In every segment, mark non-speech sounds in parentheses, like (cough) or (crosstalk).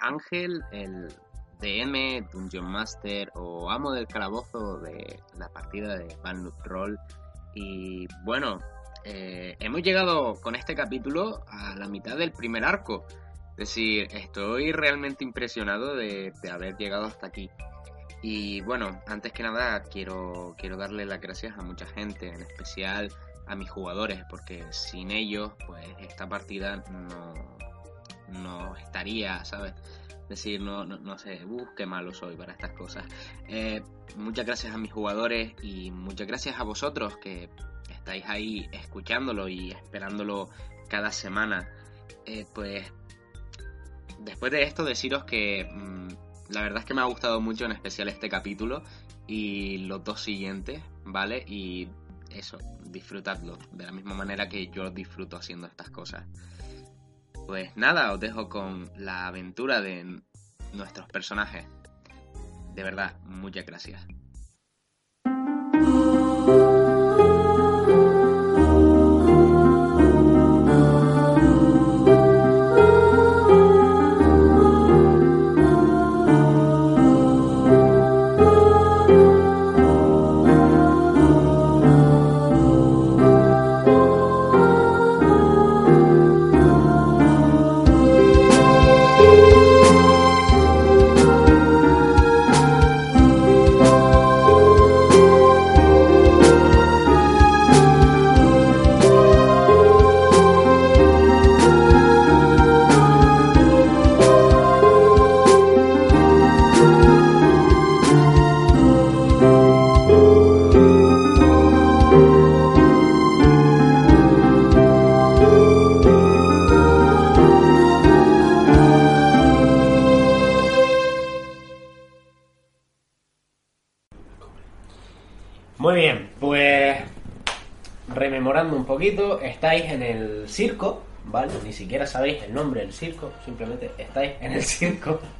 Ángel, el DM, Dungeon Master o amo del calabozo de la partida de Van Roll. Y bueno, eh, hemos llegado con este capítulo a la mitad del primer arco. Es decir, estoy realmente impresionado de, haber llegado hasta aquí. Y bueno, antes que nada quiero, quiero darle las gracias a mucha gente, en especial a mis jugadores, porque sin ellos, pues esta partida no, no estaría, ¿sabes? Decir, no, no, no sé, uh, qué malo soy para estas cosas. Eh, muchas gracias a mis jugadores y muchas gracias a vosotros que estáis ahí escuchándolo y esperándolo cada semana. Eh, pues después de esto deciros que mm, la verdad es que me ha gustado mucho en especial este capítulo y los dos siguientes, ¿vale? Y eso, disfrutadlo de la misma manera que yo disfruto haciendo estas cosas. Pues nada, os dejo con la aventura de nuestros personajes. De verdad, muchas gracias. Estáis en el circo, ¿vale? Ni siquiera sabéis el nombre del circo, simplemente estáis en el circo. (laughs)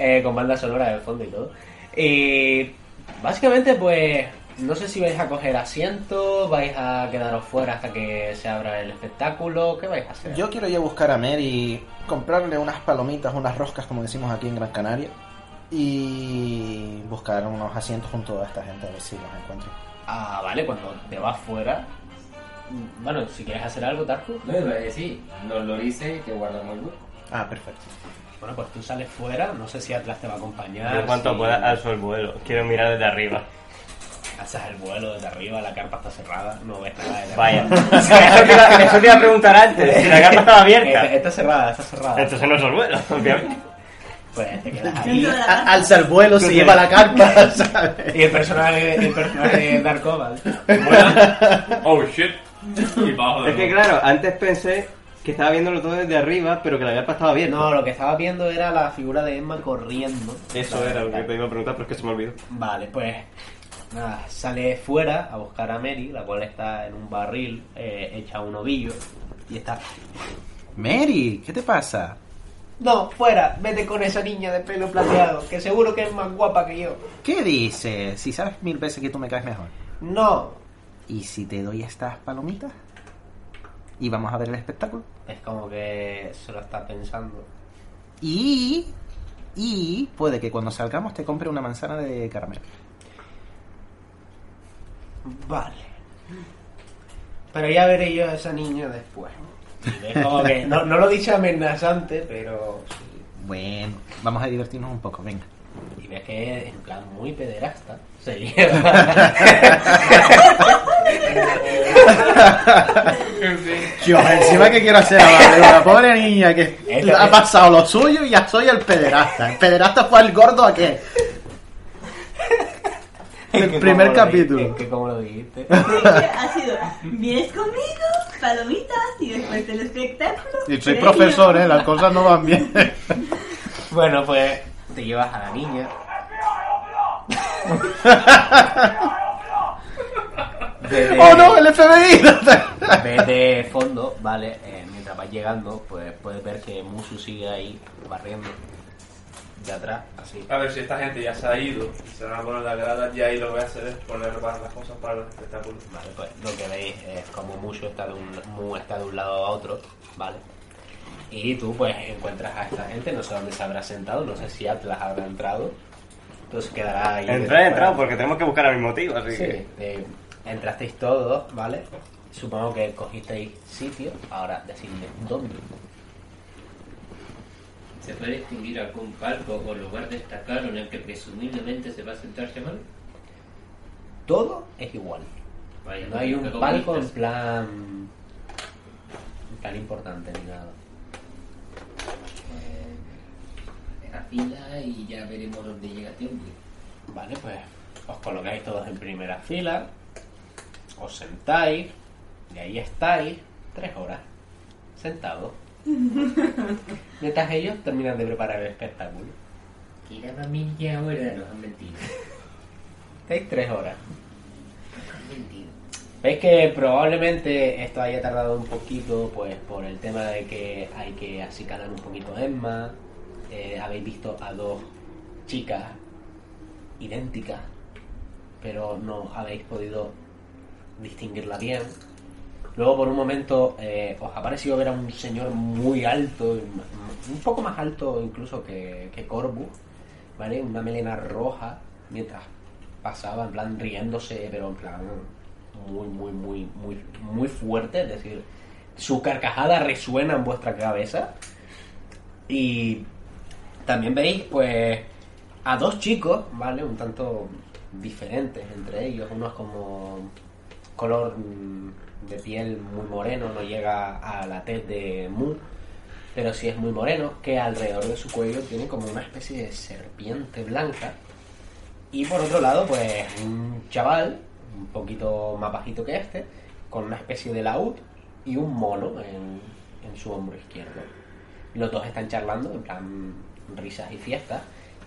Eh, con banda sonora de fondo y todo. Y básicamente, pues, no sé si vais a coger asiento, vais a quedaros fuera hasta que se abra el espectáculo, ¿qué vais a hacer? Yo quiero ir a buscar a Mary, comprarle unas palomitas, unas roscas, como decimos aquí en Gran Canaria, y buscar unos asientos junto a esta gente a ver si los encuentro. Ah, vale, cuando te vas fuera, bueno, si quieres hacer algo, Tarku. No, sí, nos lo dice que guardamos el hueco. Ah, perfecto. Bueno, pues tú sales fuera, no sé si Atlas te va a acompañar. Yo cuanto pueda alzo el vuelo, quiero mirar desde arriba. Alzas el vuelo desde arriba, la carpa está cerrada, no ves nada desde Vaya. (laughs) eso, te iba, a preguntar antes, si la carpa estaba abierta. Está, cerrada, está cerrada. Entonces no es el vuelo, (laughs) obviamente. Pues te quedas ahí, alza el vuelo, se lleva la carpa, (laughs) ¿sabes? Y el personaje, el personaje de Dark Oval. Oh shit (laughs) es que claro, antes pensé que estaba viéndolo todo desde arriba, pero que la carpa estaba bien. No, lo que estaba viendo era la figura de Emma corriendo. Eso era lo que te iba a preguntar, pero es que se me olvidó. Vale, pues nada, sale fuera a buscar a Mary, la cual está en un barril eh, hecha un ovillo y está. Mary, ¿qué te pasa? No, fuera, vete con esa niña de pelo plateado, que seguro que es más guapa que yo. ¿Qué dices? Si sabes mil veces que tú me caes mejor. No, ¿y si te doy estas palomitas? ¿Y vamos a ver el espectáculo? Es como que se lo está pensando. Y... Y puede que cuando salgamos te compre una manzana de caramelo. Vale. Pero ya veré yo a esa niña después. como que no, no lo dice amenazante, pero... Bueno, vamos a divertirnos un poco, venga. Y ves que en plan muy pederasta se (laughs) Yo, encima que quiero hacer a la pobre niña que ha pasado lo suyo y ya soy el pederasta. El pederasta fue el gordo a qué. El Que primer como lo capítulo. dijiste, Que como lo dijiste. (laughs) ha sido, vienes conmigo, palomitas y después del espectáculo. Y soy premio. profesor, ¿eh? Las cosas no van bien. Bueno, pues te llevas a la niña. Desde- ¡Oh, no! ¡El FBI! Ves de fondo, vale, eh, mientras vas llegando, pues puedes ver que Musu sigue ahí barriendo de atrás, así. A ver si esta gente ya se ha ido y se van a poner las gradas, ya ahí lo que voy a hacer es poner las cosas para los espectáculos. Vale, pues lo que veis es como Musu está de un, Mu está de un lado a otro, ¿vale? Y tú pues encuentras a esta gente, no sé dónde se habrá sentado, no sé si Atlas habrá entrado. Entonces quedará ahí. Entré, he entrado porque tenemos que buscar al mismo motivo, así Sí, que. eh, entrasteis todos, ¿vale? Supongo que cogisteis sitio, ahora decidme dónde. ¿Se puede distinguir algún palco o lugar destacado en el que presumiblemente se va a sentar Shaman? Todo es igual. Vaya, No hay un palco en plan. en plan importante ni nada. Eh, a fila y ya veremos dónde llega tiempo. Vale, pues os colocáis todos en primera fila, os sentáis, y ahí estáis tres horas, sentados. (laughs) Mientras ellos terminan de preparar el espectáculo. Y la familia ahora nos han mentido. Estáis tres horas. Nos han mentido. Veis que probablemente esto haya tardado un poquito, pues por el tema de que hay que acicalar un poquito a Emma. Eh, habéis visto a dos chicas idénticas, pero no habéis podido distinguirla bien. Luego por un momento eh, os ha parecido ver a un señor muy alto, un poco más alto incluso que, que Corvus, ¿vale? Una melena roja, mientras pasaba en plan riéndose, pero en plan muy, muy, muy, muy, muy fuerte, es decir, su carcajada resuena en vuestra cabeza. Y también veis, pues, a dos chicos, ¿vale? Un tanto diferentes entre ellos. Uno es como color mm, de piel muy moreno, no llega a la tez de Mu, pero sí es muy moreno, que alrededor de su cuello tiene como una especie de serpiente blanca. Y por otro lado, pues un chaval, un poquito más bajito que este, con una especie de laúd y un mono en, en su hombro izquierdo. Los dos están charlando, en plan risas y fiestas.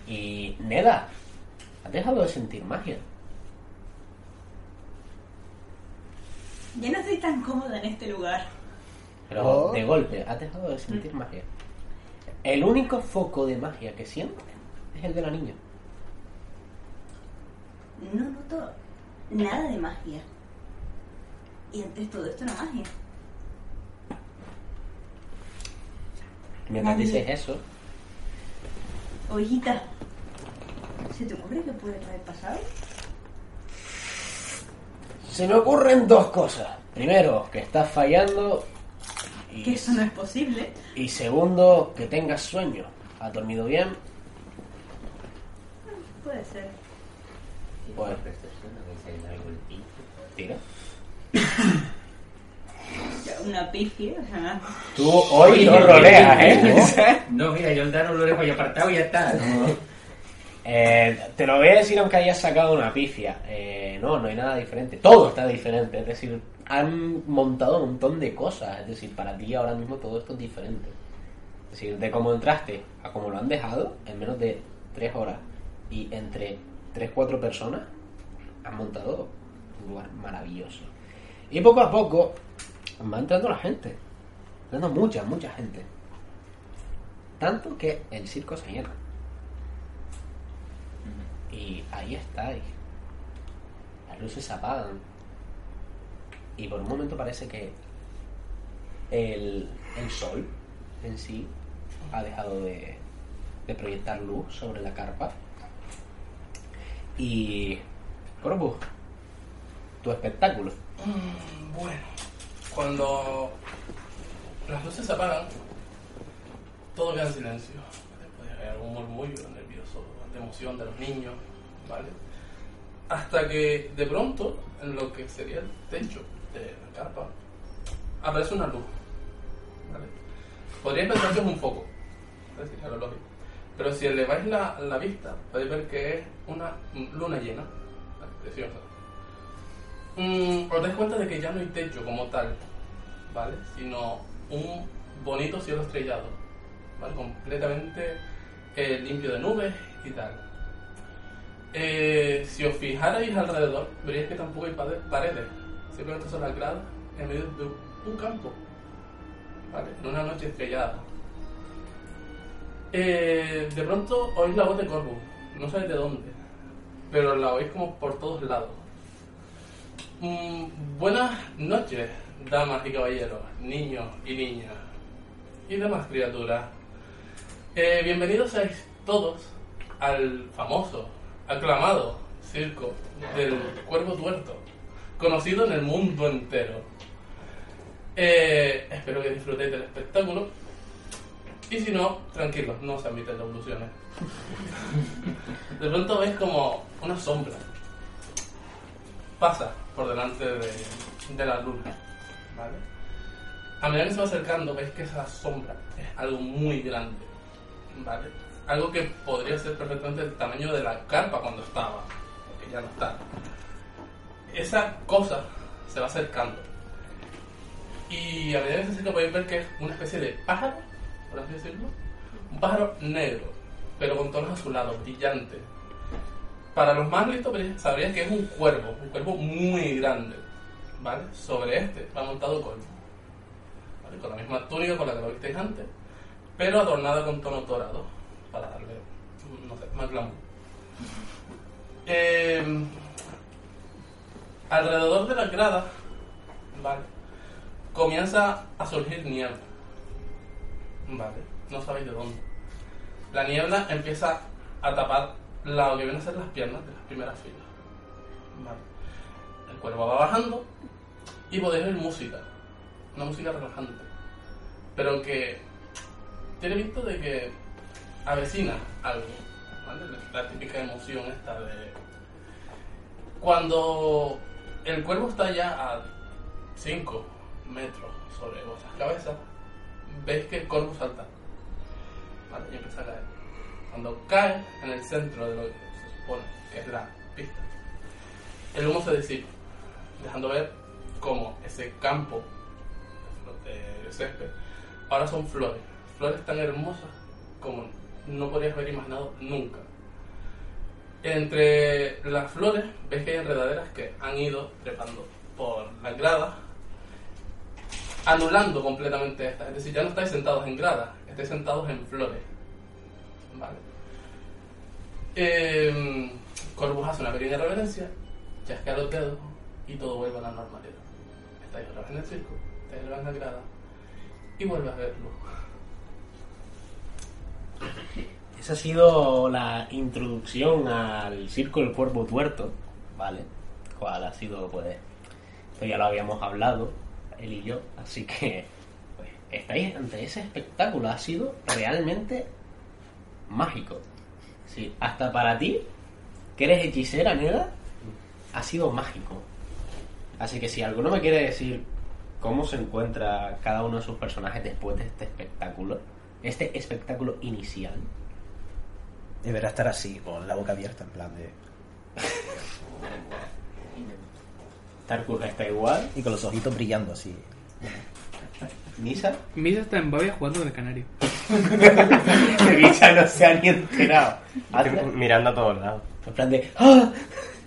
Y Neda, ¿has dejado de sentir magia? Ya no estoy tan cómoda en este lugar. Pero Oh. de golpe, has dejado de sentir magia. El único foco de magia que sientes es el de la niña. No noto nada de magia. Y antes todo esto era magia. Mientras Nadie. dices eso, Ovejita, ¿se te ocurre que puede haber pasado? se me ocurren dos cosas. Primero, que estás fallando. Y, Que eso no es posible. y segundo, que tengas sueño. ¿Has dormido bien? Puede ser. Pues (coughs) Percepción, a ver si hay algo en ti. tira. Ya, Una sea, Tú hoy no roleas, ¿eh? (laughs) No, mira, yo el dado lo dejo ahí apartado y ya está. ¿no? Eh, te lo voy a decir aunque hayas sacado una pifia. Eh, no, no hay nada diferente. Todo está diferente. Es decir, han montado un montón de cosas. Es decir, para ti ahora mismo todo esto es diferente. Es decir, de cómo entraste a cómo lo han dejado en menos de tres horas y entre tres, cuatro personas han montado un lugar maravilloso. Y poco a poco va entrando la gente. Entrando mucha, mucha gente. Tanto que el circo se llena. Y ahí estáis. Las luces se apagan. Y por un momento parece que el, el sol en sí ha dejado de, de proyectar luz sobre la carpa. Y. Corpus, tu espectáculo. Mm, Bueno, cuando las luces se apagan, todo queda en silencio. Después hay algún murmullo nervioso, de emoción de los niños, ¿vale? Hasta que de pronto, en lo que sería el techo de la carpa, aparece una luz, ¿vale? Podríais pensar que es un foco, es lo lógico. Pero si eleváis la, la vista, podéis ver que es una luna llena. ¿vale? Mm, os dais cuenta de que ya no hay techo como tal, ¿vale? Sino un bonito cielo estrellado, ¿vale? Completamente eh, limpio de nubes y tal. Eh, si os fijarais alrededor, veríais que tampoco hay paredes, simplemente son las gradas en medio de un campo, ¿vale? En una noche estrellada. Eh, de pronto oís la voz de Corvo, no sabéis de dónde, pero la oís como por todos lados. Mm, buenas noches, damas y caballeros, niños y niñas y demás criaturas. Eh, bienvenidos seáis todos al famoso, aclamado circo del Cuervo Tuerto, conocido en el mundo entero. Eh, espero que disfrutéis del espectáculo. Y si no, tranquilos, no se admiten devoluciones. De pronto veis como una sombra pasa por delante de, la luna. A medida que se va acercando, veis que esa sombra es algo muy grande. ¿vale? Algo que podría ser perfectamente el tamaño de la carpa cuando estaba, porque ya no está. Esa cosa se va acercando. Y a medida que se acerca podéis ver que es una especie de pájaro, por así decirlo. Un pájaro negro, pero con tonos azulados, brillante. Para los más listos sabrían que es un cuervo, un cuervo muy grande. ¿Vale? Sobre este va montado. ¿Vale? Con la misma túnica con la que lo visteis antes, pero adornada con tono dorado, para darle, no sé, más glamour. Eh, alrededor de las gradas, ¿vale? Comienza a surgir niebla. Vale, no sabéis de dónde. La niebla empieza a tapar lo que vienen a ser las piernas de las primeras filas. El cuervo va bajando y podéis oír música. Una música relajante. Pero que tiene visto de que avecina algo. La típica emoción esta de... Cuando el cuervo está ya a 5 metros sobre vuestras cabezas, veis que el cuervo salta. Y empieza a caer. Cuando cae en el centro de lo que se supone que es la pista, el humo se disipa, dejando ver cómo ese campo de césped ahora son flores. Flores tan hermosas como no podrías haber imaginado nunca. Entre las flores ves que hay enredaderas que han ido trepando por las gradas, anulando completamente estas. Es decir, ya no estáis sentados en gradas, estáis sentados en flores. Vale. Eh, Corvus hace una pequeña reverencia, chasquea los dedos y todo vuelve a la normalidad. Estáis otra vez en el circo, estáis otra vez en la grada y vuelves a verlo. Esa ha sido la introducción al Circo del Cuervo Tuerto, ¿vale? Cual ha sido, pues, esto ya lo habíamos hablado, él y yo, así que, pues, estáis ante ese espectáculo, ha sido realmente mágico. Sí, hasta para ti, que eres hechicera, Neda, ha sido mágico. Así que si alguno me quiere decir cómo se encuentra cada uno de sus personajes después de este espectáculo, este espectáculo inicial, Deberá estar así, con la boca abierta, en plan de. Tarkus está igual. Y con los ojitos brillando así. ¿Nisa? Misa está en Bavia jugando con el canario. (laughs) Nisa no se ha ni enterado. Hazla. Mirando a todos lados. En plan de, ¡Ah!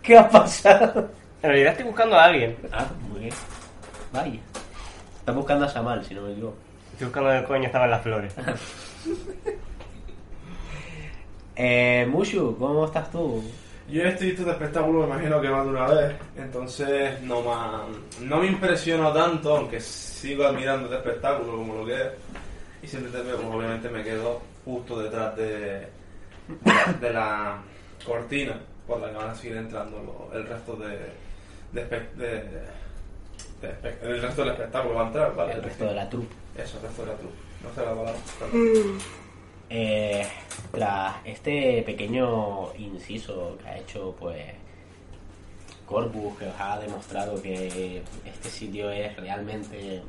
¿qué ha pasado? En realidad estoy buscando a alguien. Ah, muy bien. Vaya. Está buscando a Samal, si no me equivoco. Estoy buscando el coño estaba en las flores. (laughs) Eh, Mushu, ¿cómo estás tú? Yo he visto este espectáculo, me imagino que más de una vez, entonces no, ma- no me impresionó tanto, aunque sigo admirando este espectáculo como lo que es. Y siempre, te- pues, obviamente me quedo justo detrás de, de, la, de la cortina por la que van a seguir entrando lo- el resto de, de, espe- de- el resto del espectáculo va a entrar, ¿vale? El resto de la troupe. Eso, el resto de la trupe. No sé la palabra. Eh, tras este pequeño inciso que ha hecho, pues, Corpus, que os ha demostrado que este sitio es realmente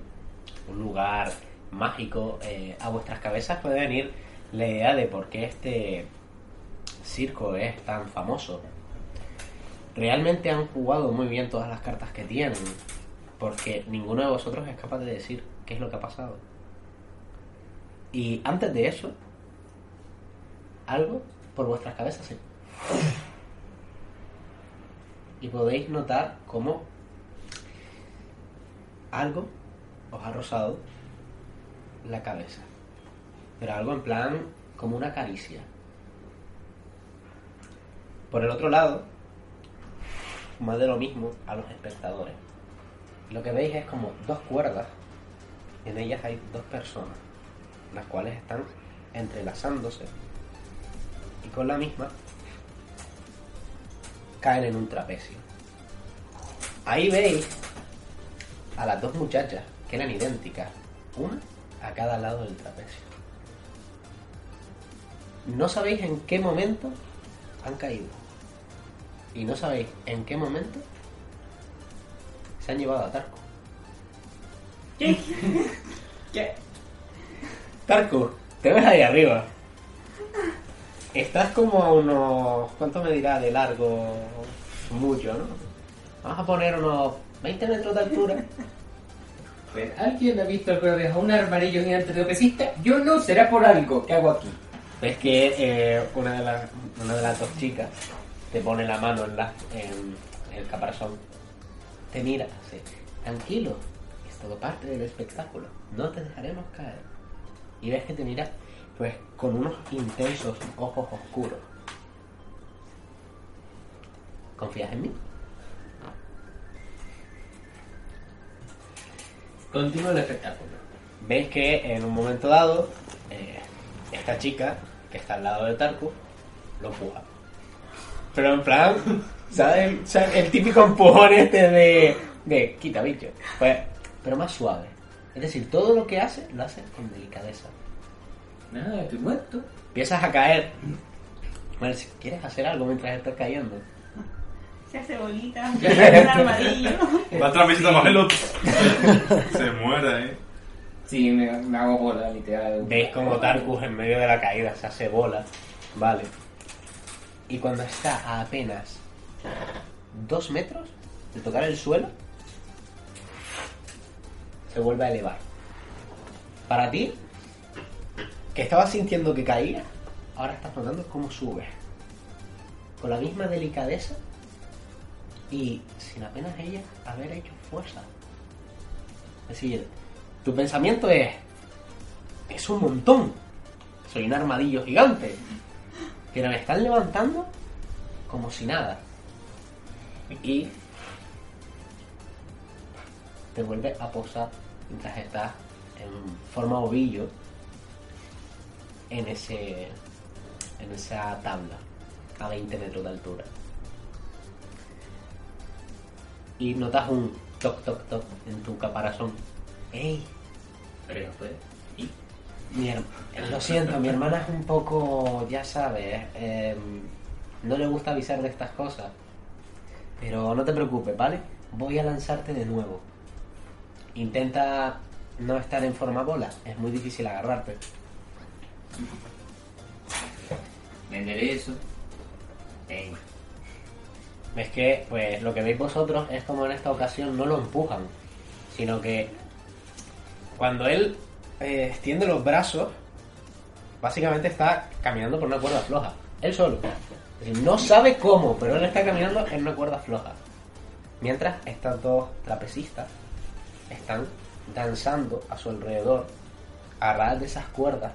un lugar mágico, eh, a vuestras cabezas puede venir la idea de por qué este circo es tan famoso. realmente han jugado muy bien todas las cartas que tienen, porque ninguno de vosotros es capaz de decir qué es lo que ha pasado. Y antes de eso, algo por vuestras cabezas se... Y podéis notar cómo algo os ha rozado la cabeza. Pero algo en plan como una caricia. Por el otro lado, más de lo mismo a los espectadores. Lo que veis es como dos cuerdas, en ellas hay dos personas, las cuales están entrelazándose y con la misma caen en un trapecio. Ahí veis a las dos muchachas que eran idénticas, una a cada lado del trapecio. No sabéis en qué momento han caído. Y no sabéis en qué momento se han llevado a Tarko. ¿Qué? (laughs) ¿Qué? Tarko, te ves ahí arriba. Estás como a unos... ¿Cuánto me dirá de largo? Mucho, ¿no? Vamos a poner unos 20 metros de altura. Pues, ¿Alguien ha visto alguna vez a un armarillo gigante de pesista? Yo no, será por algo. ¿Qué hago aquí? Ves que eh, una, de las, una de las dos chicas te pone la mano en, la, en el caparazón. Te mira, así. Tranquilo, es todo parte del espectáculo. No te dejaremos caer. Y ves que te mira, pues, con unos intensos ojos oscuros. ¿Confías en mí? Continúa el espectáculo. Veis que en un momento dado, eh, esta chica, que está al lado de Tarku, lo empuja. Pero en plan, (laughs) ¿sabes? El típico empujón este de, de quita bicho. Pues, pero más suave. Es decir, todo lo que hace, lo hace con delicadeza. Nada, estoy muerto. Empiezas a caer. Bueno, si quieres hacer algo mientras estás cayendo. Se hace bolita, (laughs) se hace un armadillo. Va otra visita más el otro. (laughs) Se muere, eh. Sí, me, me hago bola, literal. Veis como Tarkus en medio de la caída se hace bola. Vale. Y cuando está a apenas dos metros de tocar el suelo, se vuelve a elevar. Para ti, que estabas sintiendo que caía, ahora estás notando cómo sube. Con la misma delicadeza y sin apenas ella haber hecho fuerza. Es decir, tu pensamiento es, es un montón. Soy un armadillo gigante. Pero me están levantando como si nada. Y te vuelve a posar mientras estás en forma ovillo en ese en esa tabla a 20 metros de altura. Y notas un toc toc toc en tu caparazón. ¡Ey! Pero pues, ¿y? Mi her- Lo siento, mi hermana es un poco, ya sabes, eh, no le gusta avisar de estas cosas. Pero no te preocupes, ¿vale? Voy a lanzarte de nuevo. Intenta no estar en forma bola, es muy difícil agarrarte. Venderé eso. Ey, Es que, pues, lo que veis vosotros es como en esta ocasión no lo empujan, sino que cuando él eh, extiende los brazos, básicamente está caminando por una cuerda floja. Él solo. Es decir, no sabe cómo, pero él está caminando en una cuerda floja. Mientras estas dos trapecistas están danzando a su alrededor, agarradas de esas cuerdas,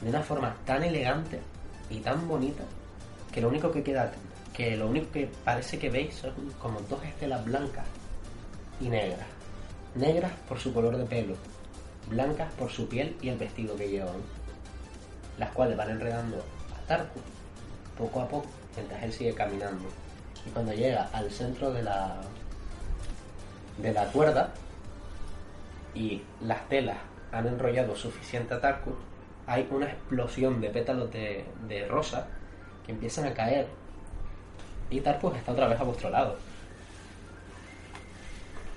de una forma tan elegante y tan bonita, que lo único que queda, que lo único que parece que veis son como dos estelas blancas y negras. Negras por su color de pelo, blancas por su piel y el vestido que llevan, las cuales van enredando a Tarku poco a poco mientras él sigue caminando. Y cuando llega al centro de la de la cuerda y las telas han enrollado suficiente a hay una explosión de pétalos de, de rosa que empiezan a caer y Tarkus está otra vez a vuestro lado.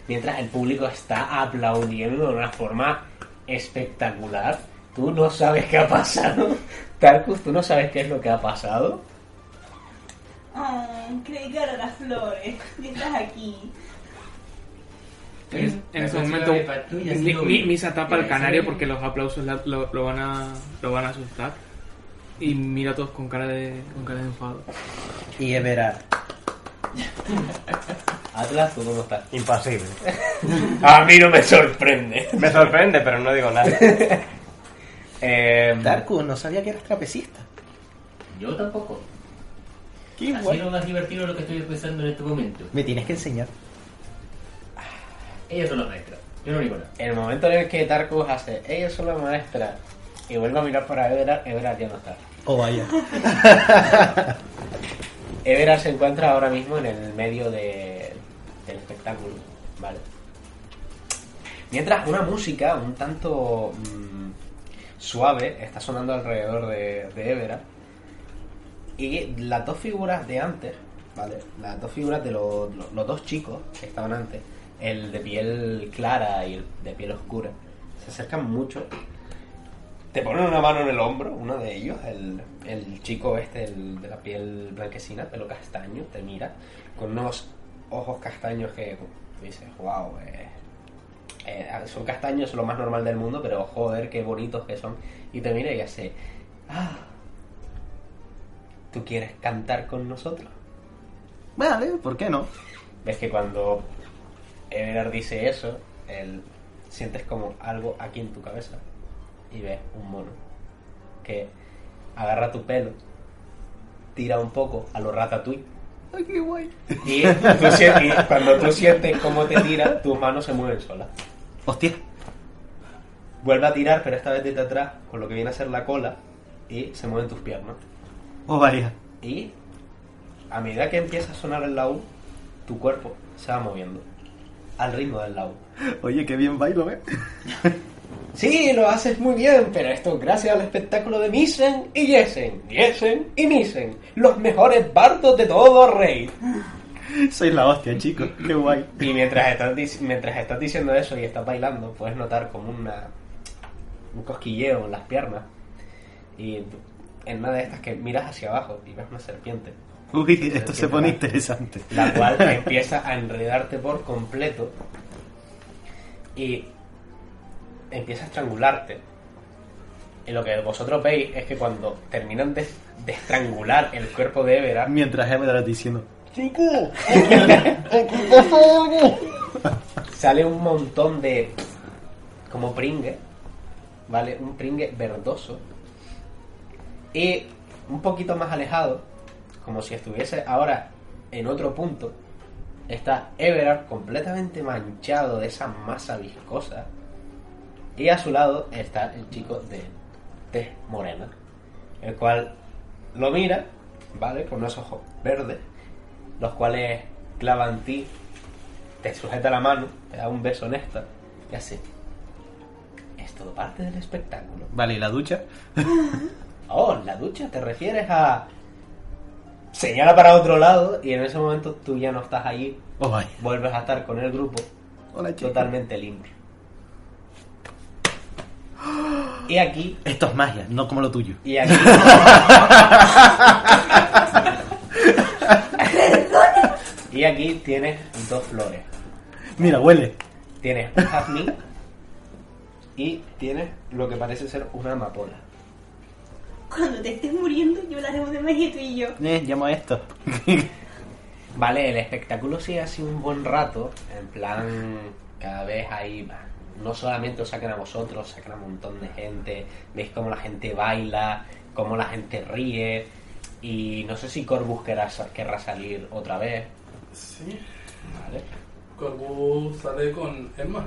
Mientras el público está aplaudiendo de una forma espectacular. Tú no sabes qué ha pasado. (laughs) Tarkus, tú no sabes qué es lo que ha pasado. Oh. Missan, que a las flores. Y estás aquí. En, en ese momento, Mi-. Misa tapa el Sí, canario porque los aplausos la- lo, lo van a, lo van a asustar. Y mira a todos con cara de, con cara de enfado. Y Everard. (laughs) Atlas, ¿tú cómo estás? Impasible. (laughs) A mí no me sorprende. Me sorprende, pero no digo nada. (laughs) Eh, Darkus, no sabía que eras trapecista. Yo tampoco. Qué Así guay. lo más divertido lo que estoy pensando en este momento. Me tienes que enseñar. Ellos son los maestros. Yo no digo nada. el momento en el que Tarkus hace, ellos son la maestra, y vuelve a mirar para Everard, Everard ya no está. Oh, vaya. (laughs) Everard se encuentra ahora mismo en el medio de- del espectáculo, ¿vale? Mientras una música un tanto mm, suave está sonando alrededor de, de Everard y las dos figuras de antes, ¿vale? Las dos figuras de los, los- los dos chicos que estaban antes, el de piel clara y el de piel oscura, se acercan mucho. Te ponen una mano en el hombro, uno de ellos, el, el chico este, el de la piel blanquecina, pelo castaño, te mira con unos ojos castaños que dices, wow, eh, eh, son castaños, lo más normal del mundo, pero joder, qué bonitos que son. Y te mira y hace, ah, ¿tú quieres cantar con nosotros? Vale, ¿por qué no? Ves que cuando Everard dice eso, él, sientes como algo aquí en tu cabeza y ves un mono que agarra tu pelo, tira un poco a lo ratatouille Ay, qué guay. y, tú y cuando tú sientes cómo te tira, tus manos se mueven solas. Hostia. Vuelve a tirar, pero esta vez desde atrás, con lo que viene a ser la cola, y se mueven tus piernas. Oh, vaya. Y a medida que empieza a sonar el laúd, tu cuerpo se va moviendo al ritmo del laúd. Oye, qué bien bailo, ¿eh? (laughs) Sí, lo haces muy bien, pero esto es gracias al espectáculo de Misen y Yesen, Yesen y Misen, los mejores bardos de todo rey. Soy la hostia, chicos. Qué guay. Y mientras estás, mientras estás diciendo eso y estás bailando, puedes notar como una, un cosquilleo en las piernas. Y en una de estas que miras hacia abajo y ves una serpiente, Uy, esto se pone interesante. la cual (laughs) empieza a enredarte por completo y empieza a estrangularte. Y lo que vosotros veis es que cuando terminan de, de estrangular el cuerpo de Everard, Mientras Everard diciendo... Chico, (laughs) sale un montón de como pringue, ¿vale? Un pringue verdoso. Y un poquito más alejado, como si estuviese ahora en otro punto, está Everard completamente manchado de esa masa viscosa. Y a su lado está el chico de tez morena, el cual lo mira, ¿vale? Con unos ojos verdes, los cuales clava en ti, te sujeta la mano, te da un beso en esta y hace. Es todo parte del espectáculo. Vale, ¿y la ducha? (laughs) Oh, la ducha, ¿te refieres a.? Señala para otro lado y en ese momento tú ya no estás allí. Oh, vaya. Vuelves a estar con el grupo Hola, totalmente limpio. Y aquí, Esto es magia, no como lo tuyo. y aquí. (laughs) y aquí tienes dos flores. Mira, huele. Tienes un jazmín y tienes lo que parece ser una amapola. Cuando te estés muriendo, yo hablaremos de magia tú y yo. Eh, llamo a esto. (laughs) Vale, el espectáculo sigue así un buen rato, en plan, cada vez hay, no solamente os sacan a vosotros, sacan a un montón de gente, veis cómo la gente baila, cómo la gente ríe, y no sé si Corbus querrá, querrá salir otra vez, Sí. ¿vale? Corbu sale con Emma.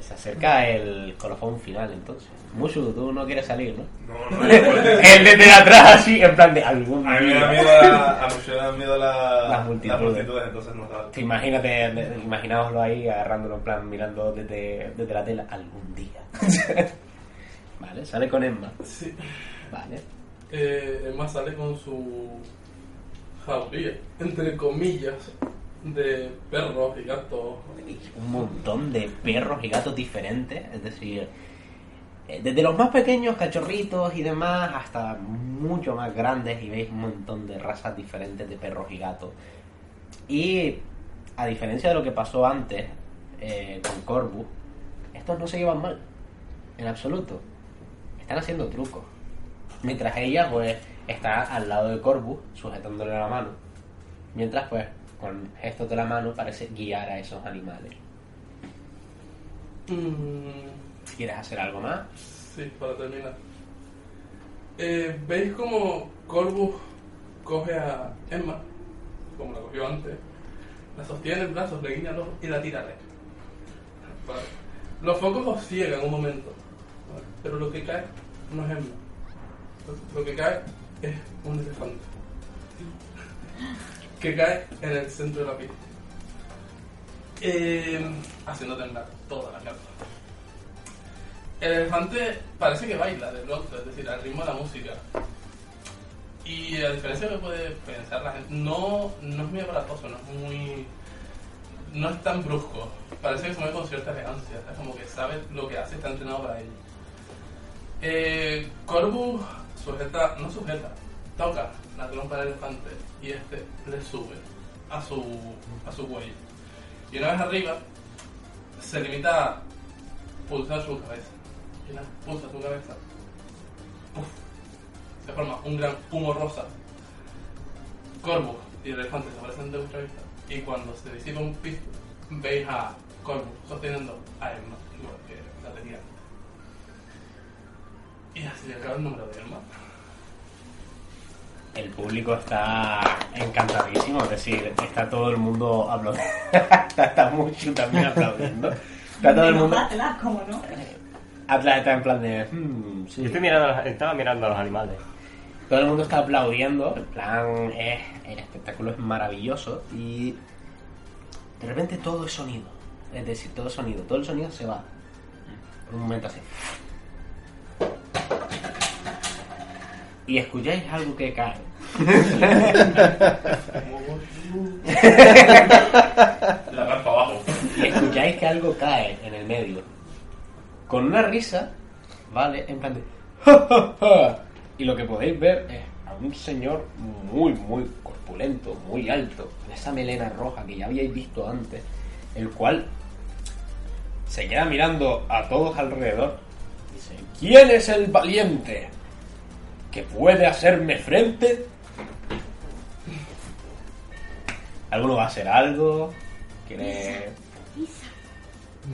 Se acerca el colofón final entonces. Mushu, tú no quieres salir, ¿no? No, no, Él (laughs) desde atrás así, en plan de algún A mí me da día. miedo, la, a muchos me da miedo la, Las multitudes. las multitudes, entonces no imagínate, imaginaoslo ahí agarrándolo en plan, mirando desde, desde la tela algún día. (laughs) vale, sale con Emma. Sí. Vale. Eh, Emma sale con su jaulía, entre comillas, de perros y gatos. un montón de perros y gatos diferentes, es decir, Eh, Desde los más pequeños, cachorritos y demás, hasta mucho más grandes y veis un montón de razas diferentes de perros y gatos. Y a diferencia de lo que pasó antes eh, con Corvus, estos no se llevan mal, en absoluto. Están haciendo trucos. Mientras ella, pues, está al lado de Corvus, sujetándole la mano. Mientras, pues, con gestos de la mano parece guiar a esos animales. Mm, ¿Quieres hacer algo más? sí, para terminar. Eh, ¿Veis cómo Corvus coge a Emma, como la cogió antes, la sostiene en brazos, le guiña el ojo y la tira lejos? Vale. Los focos os ciegan un momento, ¿vale? pero lo que cae no es Emma. Lo, lo que cae es un elefante. Que cae en el centro de la pista. Eh, haciendo temblar toda la carta. El elefante parece que baila de pronto, es decir, al ritmo de la música. Y a diferencia de lo que puede pensar la gente, no, no es muy aparatoso, no es muy. no es tan brusco. Parece que se mueve con cierta elegancia, es como que sabe lo que hace, está entrenado para ello. Eh, sujeta, no sujeta, toca la trompa del elefante y este le sube a su, a su cuello. Y una vez arriba, se limita a pulsar su cabeza. Y una pulsa su cabeza, se forma un gran humo rosa. Corvus y el elefante se aparecen de vuestra vista. Y cuando se disipa un piso, veis a Corvus sosteniendo a Emma, que la tenía antes. Y así acaba el número de Emma. El público está encantadísimo, es decir, está todo el mundo aplaudiendo. (laughs) está, está mucho también aplaudiendo. Está todo el mundo. Atlas, ¿cómo no? Atlas está en plan de. "Hmm, sí". Yo estoy mirando estaba mirando a los animales. Todo el mundo está aplaudiendo, en plan, es, el espectáculo es maravilloso y de repente todo es sonido. Es decir, todo es sonido, todo el sonido se va. Por un momento así. Y escucháis algo que cae. (laughs) La abajo. Y escucháis que algo cae en el medio. Con una risa, ¿vale? En plan de... Y lo que podéis ver es a un señor muy, muy corpulento, muy alto, con esa melena roja que ya habíais visto antes, el cual se queda mirando a todos alrededor. Dice, ¿quién es el valiente que puede hacerme frente? ¿Alguno va a hacer algo? ¿Quiere...?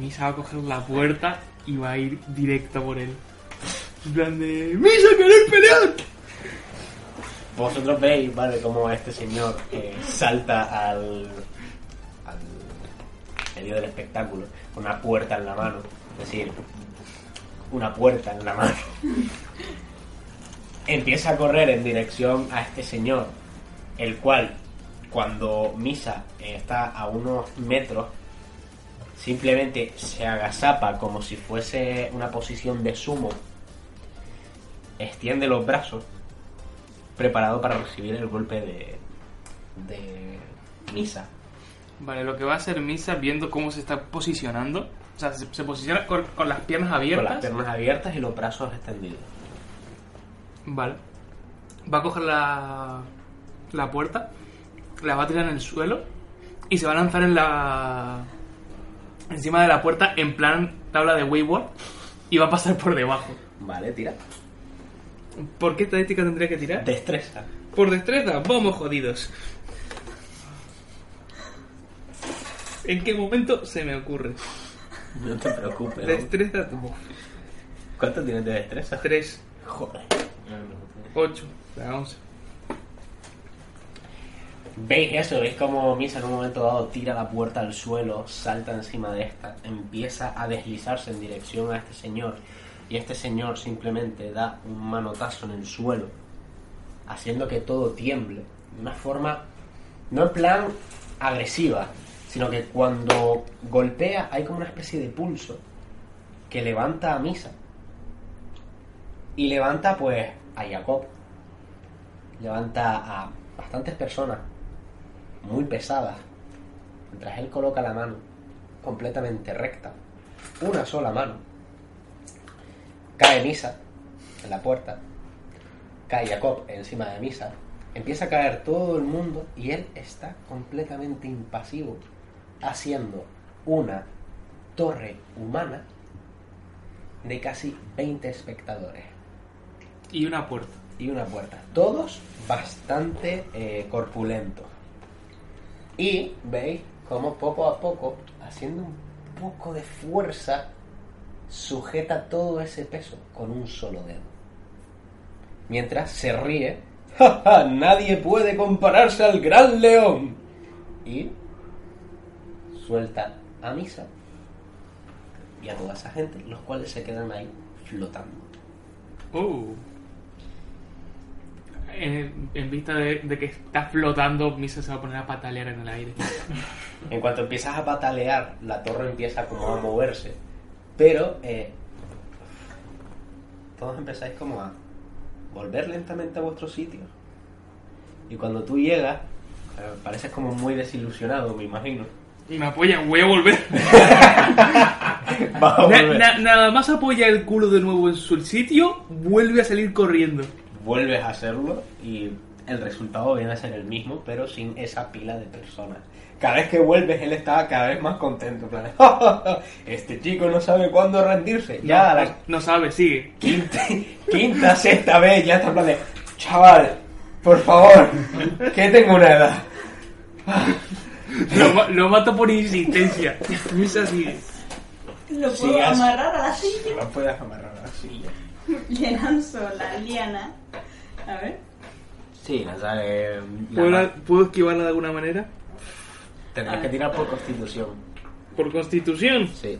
Misa va a coger la puerta y va a ir directo por él. En plan de... ¡Misa, querer pelear! Vosotros veis, ¿vale? Como este señor eh, salta al, al medio del espectáculo con una puerta en la mano. Es decir, una puerta en la mano. Empieza a correr en dirección a este señor, el cual, cuando Misa eh, está a unos metros, simplemente se agazapa como si fuese una posición de sumo, extiende los brazos preparado para recibir el golpe de, de Misa. Vale, lo que va a hacer Misa viendo cómo se está posicionando. O sea, se, se posiciona con, con las piernas Con abiertas. las piernas abiertas y los brazos extendidos. Vale. Va a coger la, la puerta, la va a tirar en el suelo y se va a lanzar en la. encima de la puerta en plan tabla de Wayward y va a pasar por debajo. Vale, tira. ¿Por qué estadística tendría que tirar? Destreza. Por destreza, vamos jodidos. ¿En qué momento se me ocurre? No te preocupes. Destreza, ¿Cuánto tienes de destreza? 3, Joder. 8, la 11. Veis eso, veis como Misa en un momento dado tira la puerta al suelo, salta encima de esta, empieza a deslizarse en dirección a este señor y este señor simplemente da un manotazo en el suelo, haciendo que todo tiemble de una forma no en plan agresiva, sino que cuando golpea hay como una especie de pulso que levanta a Misa y levanta pues a Jacob, levanta a bastantes personas muy pesadas, mientras él coloca la mano completamente recta, una sola mano, Cae Misa en la puerta. Cae Jacob encima de Misa. Empieza a caer todo el mundo y él está completamente impasivo haciendo una torre humana de casi 20 espectadores. Y una puerta. Y una puerta. Todos bastante eh, corpulentos. Y veis como poco a poco, haciendo un poco de fuerza, sujeta todo ese peso con un solo dedo. Mientras se ríe, (laughs) ¡Ja, ja! nadie puede compararse al gran león. Y suelta a Misa y a toda esa gente, los cuales se quedan ahí flotando. Oh. En, en vista de, de que está flotando, Misa se va a poner a patalear en el aire. En cuanto empiezas a patalear, la torre empieza como a moverse. Pero eh, todos empezáis como a volver lentamente a vuestros sitios. Y cuando tú llegas, eh, pareces como muy desilusionado, me imagino. Me apoya, voy a volver. (laughs) Na- na- nada más apoya el culo de nuevo en su sitio, vuelve a salir corriendo. Vuelves a hacerlo y el resultado viene a ser el mismo, pero sin esa pila de personas. Cada vez que vuelves, él está cada vez más contento. en plan, (laughs) Este chico no sabe cuándo rendirse. Ya, no, la no sabe, sigue. quinta, (laughs) quinta, sexta vez, ya está en plan de, chaval, por favor, que tengo una edad. Lo, lo mato por insistencia. Misa sigue. Lo puedo Sigas. amarrar a la silla. No puedes amarrar a la silla. Le lanzo la liana. A ver. Sí, la sale. ¿Puedo, la- ¿Puedo esquivarla de alguna manera? Tendrás que tirar por constitución. ¿Por constitución? Sí.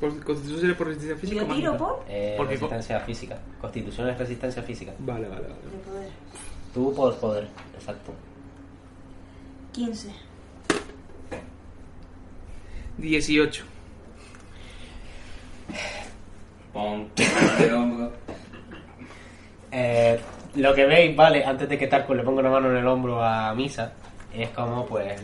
¿Por constitución sería por resistencia física? Yo o tiro mágica? por. Eh, Porque co- resistencia física. Constitución es resistencia física. Vale, vale, vale. De poder. Tú por poder, exacto. 15. 18. Pon el hombro. Eh, lo que veis, vale, antes de que Tarko le ponga una mano en el hombro a Misa, es como pues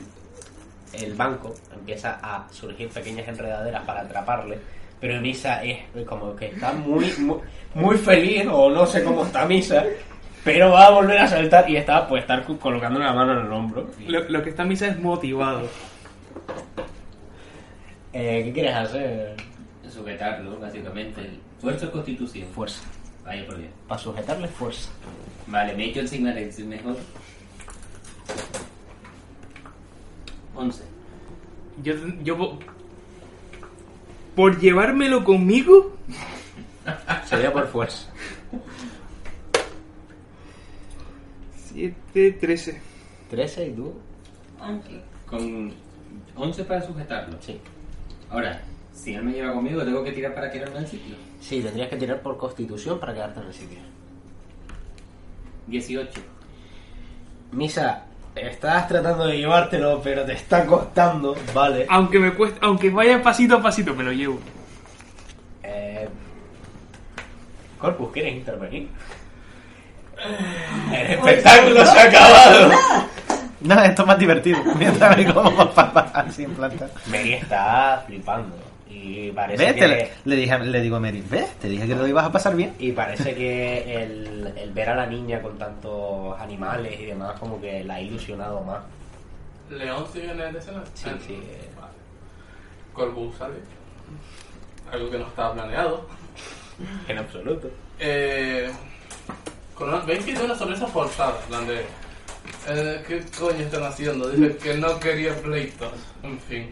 el banco empieza a surgir pequeñas enredaderas para atraparle, pero Misa es como que está muy, muy, muy feliz, o no sé cómo está Misa, pero va a volver a saltar y está pues Tarko colocando una mano en el hombro. Y, Lo, lo que está Misa es motivado. eh, ¿Qué quieres hacer? Sujetarlo, básicamente. Fuerza o constitución. Fuerza. Vaya por Dios. Para sujetarle fuerza. Vale, me he hecho el signo es mejor. 11. Yo, yo po- por llevármelo conmigo, (laughs) Sería por fuerza. 7, 13. 13 y tú. 11. Con 11 para sujetarlo. Sí. Ahora, si él me lleva conmigo, tengo que tirar para quedarme en el sitio. Sí, tendrías que tirar por constitución para quedarte en el sitio. 18. Misa, estás tratando de llevártelo, pero te está costando, ¿vale? Aunque me cueste, aunque vaya pasito a pasito, me lo llevo. Eh... Corpus, ¿quieres intervenir? El espectáculo se ha acabado. No, esto es más divertido. Mientras ve cómo papá así en planta. Mary está flipando. Y parece ¿Ves? que... Te le, le dije, le digo a Mary, ¿ves? Te dije que lo ibas a pasar bien. Y parece que el, el ver a la niña con tantos animales y demás como que la ha ilusionado más. León sigue en el escenario. Sí, Ah, sí. Vale. Corvus sale. Algo que no estaba planeado. (laughs) En absoluto. Eh, con una, ¿Ven que tiene una sonrisa forzada? en plan de, eh, ¿Qué coño están haciendo? Dice que no quería pleitos. En fin.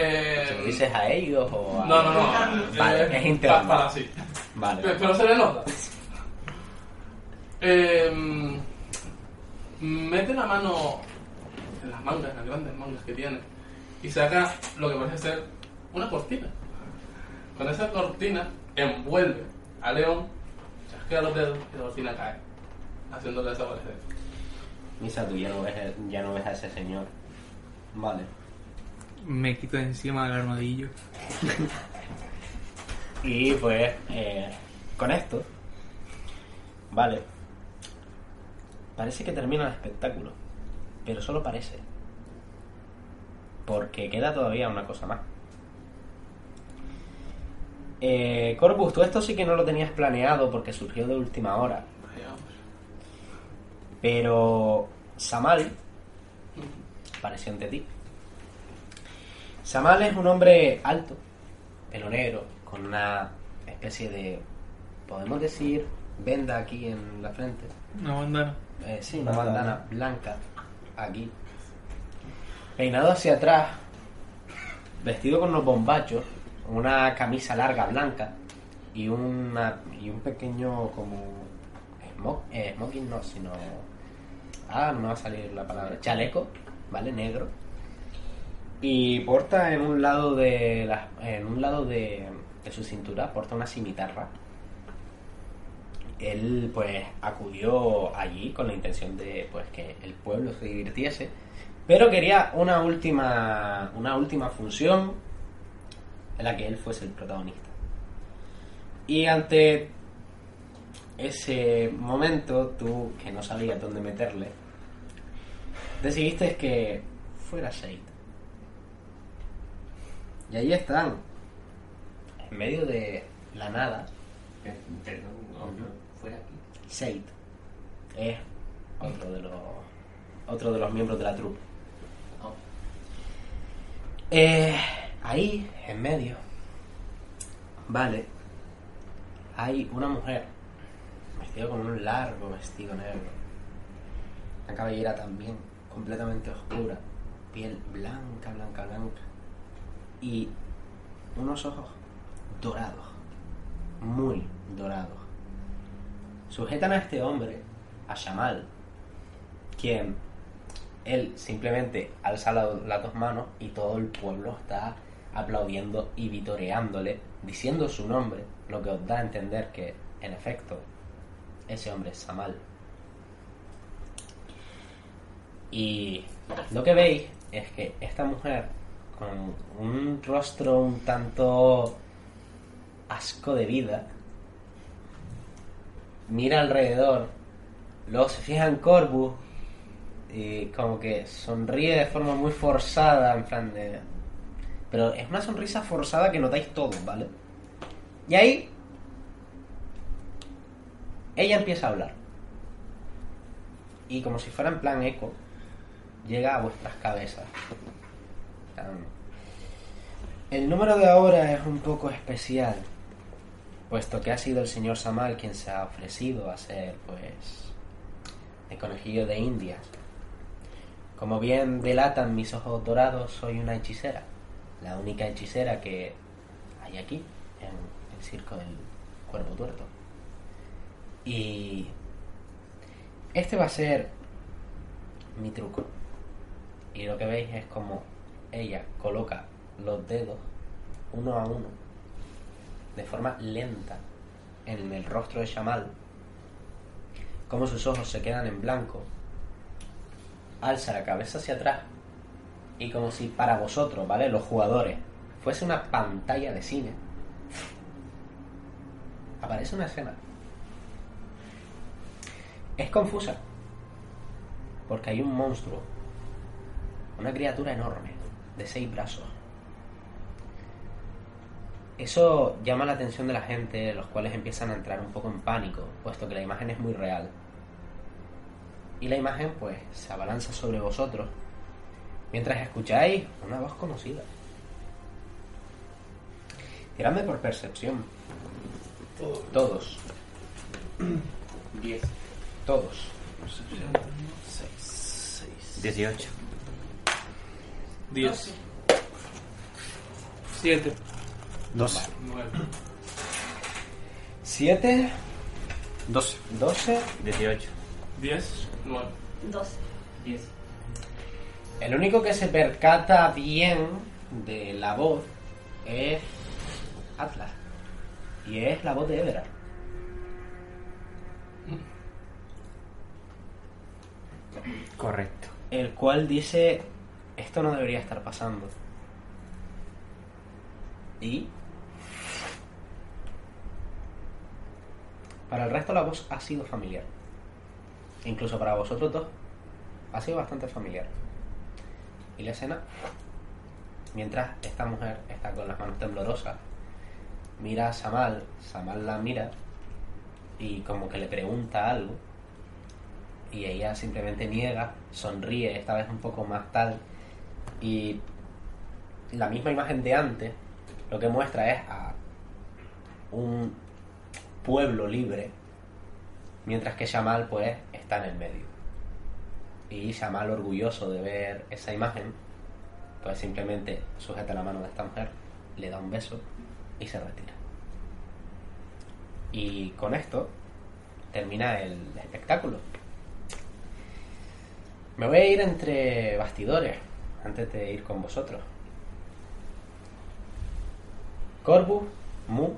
Eh, ¿Se lo dices a ellos o a.? No, no, no. Vale, Eh, es interno. pa- Para sí. Vale. Pero, pero se le nota. Eh, mete la mano en las mangas, en las grandes mangas que tiene, y saca lo que parece ser una cortina. Con esa cortina envuelve a León, chasquea los dedos y la cortina cae, haciéndole desaparecer. Misa, tú ya no ves, ya no ves a ese señor. Vale. Me quito de encima del armadillo. (laughs) Y pues, eh, con esto, vale, parece que termina el espectáculo, pero solo parece, porque queda todavía una cosa más. Eh, Corpus, tú esto sí que no lo tenías planeado porque surgió de última hora. Pero Samal apareció ante ti. Samal es un hombre alto, pelo negro, con una especie de, podemos decir, venda aquí en la frente. Una bandana. Eh, sí, una bandana blanca aquí. Peinado hacia atrás, vestido con los bombachos, una camisa larga blanca y una y un pequeño como smoke, eh, smoking no, sino ah, no me va a salir la palabra, chaleco, ¿vale? Negro. Y porta en un lado de la, en un lado de, su cintura porta una cimitarra. Él pues acudió allí con la intención de pues que el pueblo se divirtiese pero quería una última una última función en la que él fuese el protagonista. Y ante ese momento tú que no sabías dónde meterle decidiste que fuera Shade y ahí están en medio de la nada Perdón, no, fuera aquí. Seid es otro de los otro de los miembros de la troupe. Oh. Eh, ahí, en medio, vale, hay una mujer vestida con un largo vestido negro, una cabellera también completamente oscura, piel blanca, blanca, blanca y unos ojos dorados, muy dorados. Sujetan a este hombre, a Shamal, quien él simplemente alza la- las dos manos y todo el pueblo está aplaudiendo y vitoreándole, diciendo su nombre, lo que os da a entender que, en efecto, ese hombre es Samal. Y lo que veis es que esta mujer, con un rostro un tanto asco de vida, mira alrededor, luego se fija en Corvus y como que sonríe de forma muy forzada, en plan de... Pero es una sonrisa forzada que notáis todos, ¿vale? Y ahí ella empieza a hablar. Y como si fuera en plan eco, llega a vuestras cabezas. El número de ahora es un poco especial, puesto que ha sido el señor Samal quien se ha ofrecido a ser, pues, el conejillo de Indias. Como bien delatan mis ojos dorados, soy una hechicera, la única hechicera que hay aquí, en el circo del cuerpo tuerto. Y este va a ser mi truco. Y lo que veis es como ella coloca los dedos uno a uno de forma lenta en el rostro de Shamal, como sus ojos se quedan en blanco, alza la cabeza hacia atrás y como si para vosotros, ¿vale? Los jugadores, fuese una pantalla de cine, aparece una escena. Es confusa, porque hay un monstruo, una criatura enorme, de seis brazos. Eso llama la atención de la gente, los cuales empiezan a entrar un poco en pánico, puesto que la imagen es muy real. Y la imagen, pues, se abalanza sobre vosotros, mientras escucháis una voz conocida. Tiradme por percepción. Todos. 10. Todos. 18. 10. 7. 12. 9. 7, 12. 12. 18. 10. 9. 12. 10. El único que se percata bien de la voz es Atlas. Y es la voz de Everard. Correcto. El cual dice, esto no debería estar pasando. Y... Para el resto la voz ha sido familiar. Incluso para vosotros dos ha sido bastante familiar. Y la escena, mientras esta mujer está con las manos temblorosas, mira a Samal, Samal la mira y como que le pregunta algo y ella simplemente niega, sonríe, esta vez un poco más tal y la misma imagen de antes lo que muestra es a un pueblo libre mientras que Shamal pues está en el medio. Y Shamal orgulloso de ver esa imagen pues simplemente sujeta la mano de esta mujer le da un beso y se retira. Y con esto termina el espectáculo. Me voy a ir entre bastidores antes de ir con vosotros Corvus, Mu.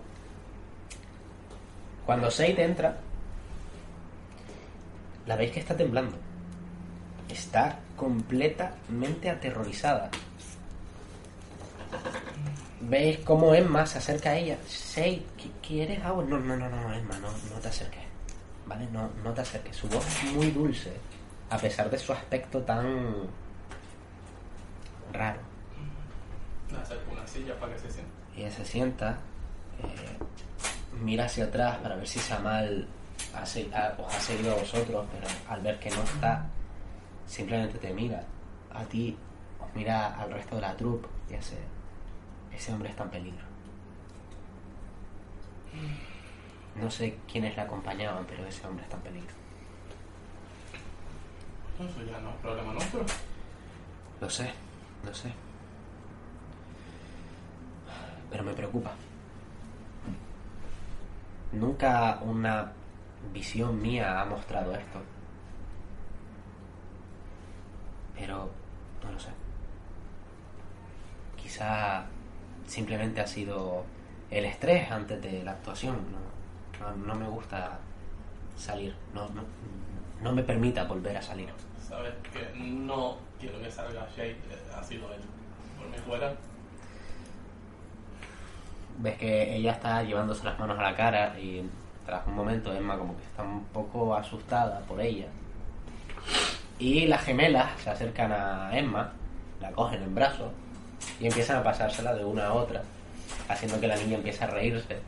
Cuando Seid entra, la veis que está temblando. Está completamente aterrorizada. ¿Veis cómo Emma se acerca a ella? Seid, ¿quieres agua? No, no, no, no, Emma, no, no te acerques. ¿Vale? No, no te acerques. Su voz es muy dulce, a pesar de su aspecto tan raro. Una silla para que se siente. Ella se sienta, eh, mira hacia atrás para ver si Samal ha se- ha- os ha seguido a vosotros, pero al ver que no está, simplemente te mira a ti, os mira al resto de la troupe y hace, ese hombre está en peligro. No sé quiénes le acompañaban, pero ese hombre está en peligro. Eso ya no es problema nuestro. Lo sé, lo sé. Pero me preocupa. Nunca una visión mía ha mostrado esto. Pero no lo sé. Quizá simplemente ha sido el estrés antes de la actuación. No, no, no me gusta salir. No, no, no me permita volver a salir. Sabes que no quiero que salga Shade, eh, ha sido él. Por mí fuera. ves que ella está llevándose las manos a la cara y tras un momento Emma como que está un poco asustada por ella y las gemelas se acercan a Emma la cogen en brazos y empiezan a pasársela de una a otra haciendo que la niña empiece a reírse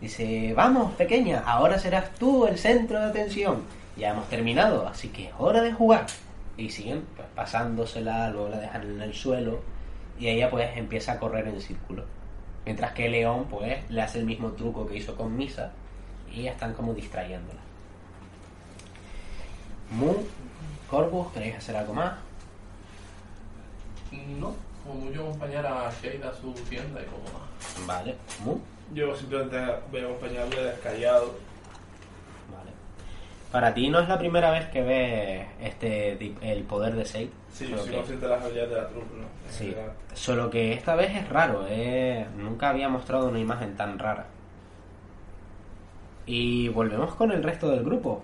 dice vamos pequeña ahora serás tú el centro de atención ya hemos terminado así que es hora de jugar y siguen pues, pasándosela luego la dejan en el suelo y ella pues empieza a correr en círculo Mientras que León, pues, le hace el mismo truco que hizo con Misa y están como distrayéndola. Moon, Corvus, ¿queréis hacer algo más? No, como mucho acompañar a Shade a su tienda y poco más. Vale. Moon, Yo simplemente voy a acompañarle callado. Para ti no es la primera vez que ves este el poder de Seid. Sí, solo soy que- consciente de las habilidades de la trupe, ¿no? Sí, general. solo que esta vez es raro, eh. nunca había mostrado una imagen tan rara. Y volvemos con el resto del grupo.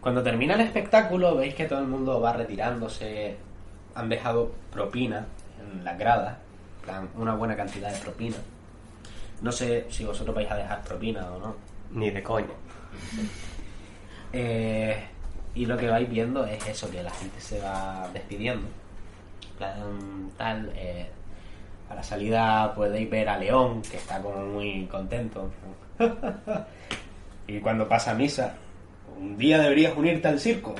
Cuando termina el espectáculo, veis que todo el mundo va retirándose. Han dejado propina en la grada, una buena cantidad de propina. No sé si vosotros vais a dejar propina o no. Ni de coña. Eh, y lo que vais viendo es eso, que la gente se va despidiendo. Plan, tal, eh, a la salida podéis ver a León, que está como muy contento. (laughs) y cuando pasa misa, un día deberías unirte al circo.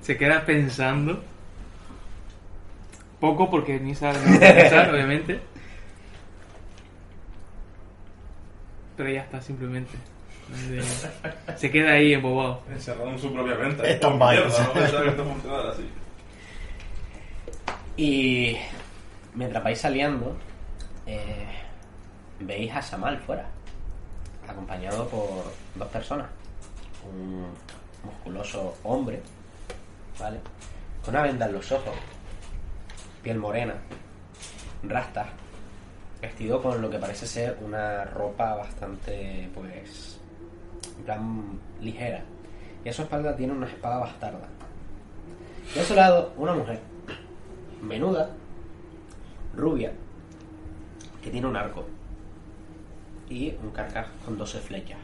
Se queda pensando. Poco porque ni sabe ni pensar, (laughs) obviamente. Pero ya está, simplemente. Se queda ahí embobado. Encerrado en su propia Por es malo. mierda, no pensaba que esto funcionara así. Y mientras vais saliendo, eh, veis a Samal fuera, acompañado por dos personas. Un musculoso hombre, ¿vale? Con una venda en los ojos, piel morena, rastas, vestido con lo que parece ser una ropa bastante, pues, en plan ligera. Y a su espalda tiene una espada bastarda. De su lado, una mujer menuda, rubia, que tiene un arco y un carcaj con 12 flechas.